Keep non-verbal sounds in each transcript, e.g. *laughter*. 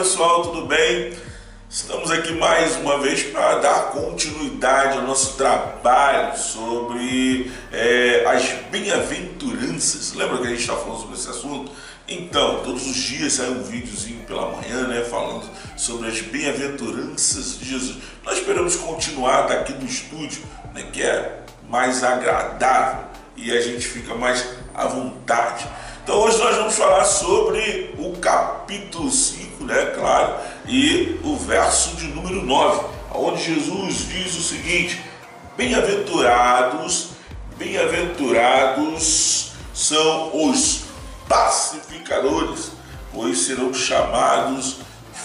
pessoal, tudo bem? Estamos aqui mais uma vez para dar continuidade ao nosso trabalho sobre é, as bem-aventuranças. Lembra que a gente está falando sobre esse assunto? Então, todos os dias sai um videozinho pela manhã, né, falando sobre as bem-aventuranças de Jesus. Nós esperamos continuar daqui no estúdio, né, que é mais agradável e a gente fica mais à vontade. Então hoje nós vamos falar sobre o capítulo 5, né, claro, e o verso de número 9, onde Jesus diz o seguinte: Bem-aventurados, bem-aventurados são os pacificadores, pois serão chamados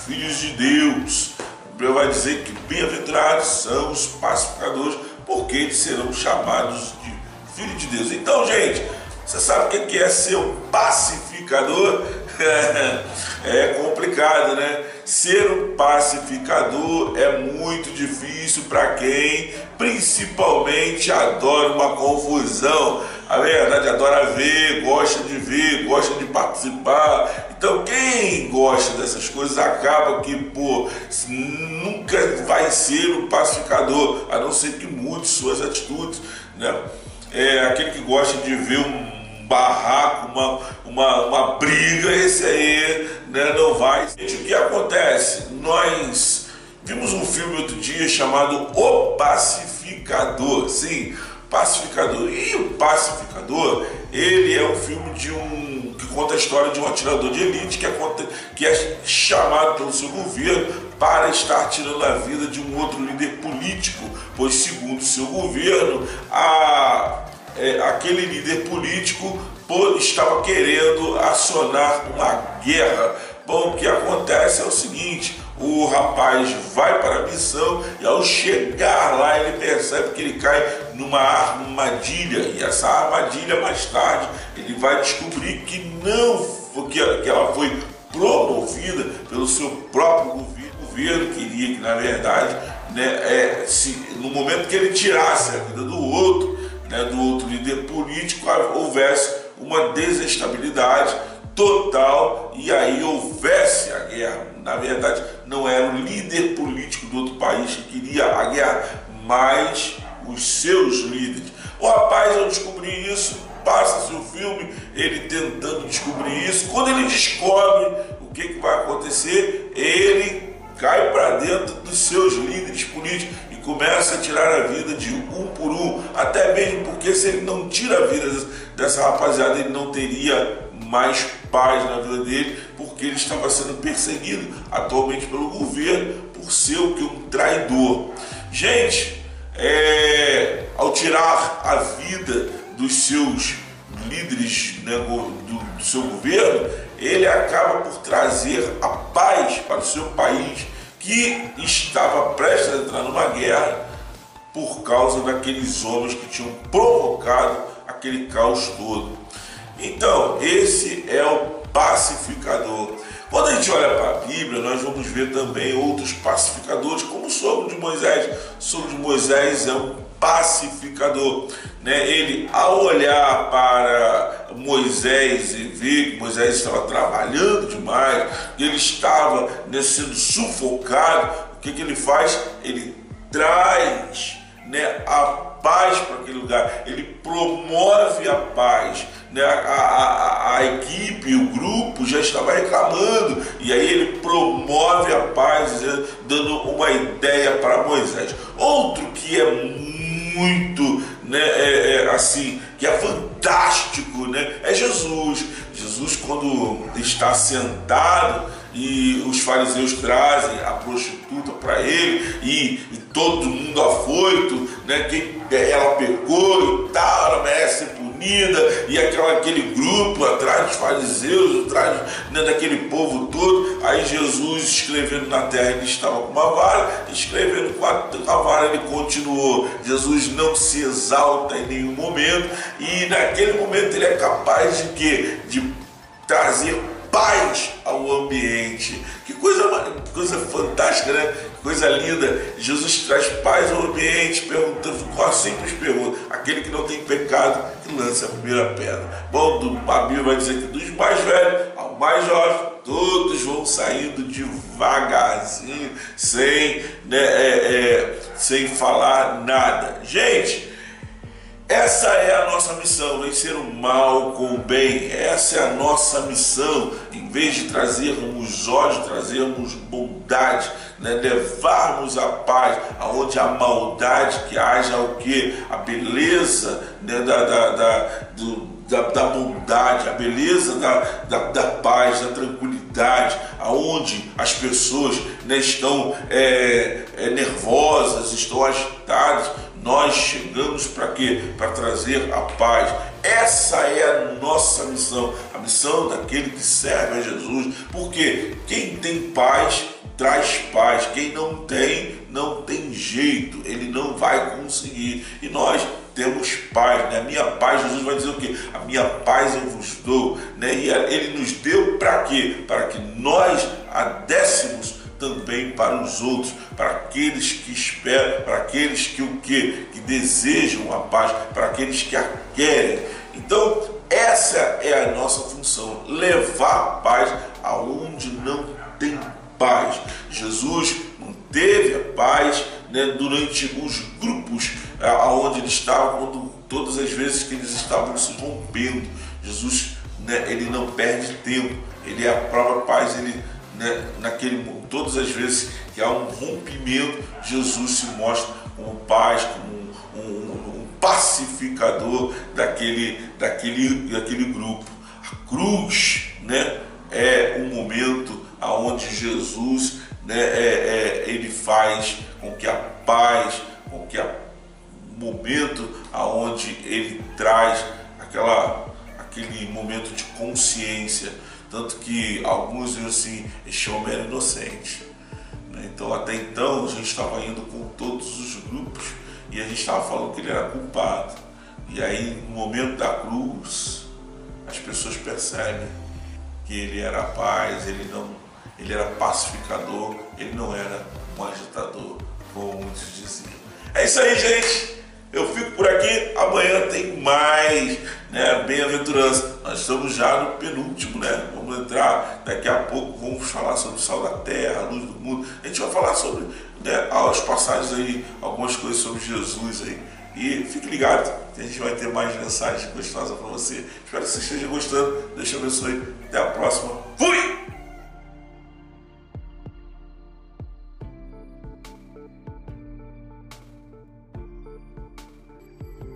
filhos de Deus. Ele vai dizer que bem-aventurados são os pacificadores, porque eles serão chamados de filhos de Deus. Então, gente, você sabe o que é ser um pacificador? *laughs* é complicado, né? Ser um pacificador é muito difícil para quem principalmente adora uma confusão. A verdade adora ver, gosta de ver, gosta de participar. Então quem gosta dessas coisas acaba que, pô, nunca vai ser um pacificador, a não ser que mude suas atitudes, né? É aquele que gosta de ver um barraco, uma, uma, uma briga, esse aí né, não vai. Gente, o que acontece? Nós vimos um filme outro dia chamado O Pacificador, sim, Pacificador. E o Pacificador, ele é um filme de um que conta a história de um atirador de elite que é, que é chamado pelo seu governo para estar tirando a vida de um outro líder político, pois segundo seu governo, a é, aquele líder político estava querendo acionar uma guerra. Bom, o que acontece é o seguinte: o rapaz vai para a missão e ao chegar lá ele percebe que ele cai numa armadilha e essa armadilha mais tarde ele vai descobrir que não que ela foi promovida pelo seu próprio governo, governo queria que na verdade né, é, se, no momento que ele tirasse a vida do outro né, do outro líder político, houvesse uma desestabilidade total e aí houvesse a guerra. Na verdade, não era o líder político do outro país que queria a guerra, mas os seus líderes. O rapaz, ao descobrir isso, passa-se o filme, ele tentando descobrir isso. Quando ele descobre o que, que vai acontecer, ele cai para dentro dos seus líderes políticos começa a tirar a vida de um por um, até mesmo porque se ele não tira a vida dessa rapaziada, ele não teria mais paz na vida dele, porque ele estava sendo perseguido atualmente pelo governo por ser o que um traidor. Gente, é, ao tirar a vida dos seus líderes né, do, do seu governo, ele acaba por trazer a paz para o seu país que estava prestes a entrar numa guerra por causa daqueles homens que tinham provocado aquele caos todo. Então, esse é o pacificador. Quando a gente olha para a Bíblia, nós vamos ver também outros pacificadores, como o sogro de Moisés. O sogro de Moisés é um pacificador. Né? Ele, ao olhar para Moisés e ver que Moisés estava trabalhando demais, ele estava né, sendo sufocado, o que, que ele faz? Ele traz né, a paz para aquele lugar, ele promove a paz. Né, a, a, a, equipe, o grupo já estava reclamando, e aí ele promove a paz, dando uma ideia para Moisés. Outro que é muito né, é, é, assim, que é fantástico, né, é Jesus. Jesus, quando está sentado e os fariseus trazem a prostituta para ele e, e, todo mundo afoito, né, quem ela pegou e tal, punida, e aquela, aquele grupo atrás dos fariseus, atrás né, daquele povo todo, aí Jesus escrevendo na terra, ele estava com uma vara, escrevendo com a vara, ele continuou. Jesus não se exalta em nenhum momento, e naquele momento ele é capaz de quê? De trazer paz ao ambiente. Que coisa, coisa fantástica, né? Coisa linda. Jesus traz paz ao ambiente, perguntando, qual simples pergunta. Aquele que não tem pecado, que lance a primeira pedra. Bom, a Bíblia vai dizer que dos mais velhos ao mais jovem, todos vão saindo devagarzinho, sem, né, é, é, sem falar nada. Gente, essa é a nossa missão, vencer o mal com o bem. Essa é a nossa missão. Em vez de trazermos ódio, trazermos bondade, né? levarmos a paz, aonde a maldade que haja o que? A beleza né? da, da, da, do, da, da, bondade, a beleza da, da, da, paz, da tranquilidade, aonde as pessoas né, estão é, é, nervosas, estão agitadas nós chegamos para quê? Para trazer a paz. Essa é a nossa missão, a missão daquele que serve a Jesus. Porque quem tem paz traz paz, quem não tem, não tem jeito, ele não vai conseguir. E nós temos paz, né? A minha paz, Jesus vai dizer o quê? A minha paz eu vos dou, né? E ele nos deu para quê? Para que nós a dessemos também para os outros, para aqueles que esperam, para aqueles que o que? Que desejam a paz, para aqueles que a querem. Então, essa é a nossa função, levar a paz aonde não tem paz. Jesus não teve a paz né, durante os grupos aonde ele estava, quando, todas as vezes que eles estavam se rompendo. Jesus né, ele não perde tempo, ele é a própria paz, ele né, naquele todas as vezes que há um rompimento, Jesus se mostra como paz, como um, um, um pacificador daquele, daquele, daquele grupo. A cruz né, é um momento onde Jesus né, é, é, ele faz com que a paz, com que a momento aonde ele traz aquela, aquele momento de consciência tanto que alguns dizem assim, este homem era inocente. Né? Então até então a gente estava indo com todos os grupos e a gente estava falando que ele era culpado. E aí no momento da cruz as pessoas percebem que ele era paz, ele não, ele era pacificador, ele não era um agitador, como muitos diziam. É isso aí, gente. Eu fico por aqui, amanhã tem mais né, bem-aventurança. Nós estamos já no penúltimo, né? Vamos entrar daqui a pouco, vamos falar sobre o sal da terra, a luz do mundo. A gente vai falar sobre né, as passagens aí, algumas coisas sobre Jesus aí. E fique ligado, a gente vai ter mais mensagens gostosas para você. Espero que você esteja gostando. Deus te abençoe. Até a próxima. Fui!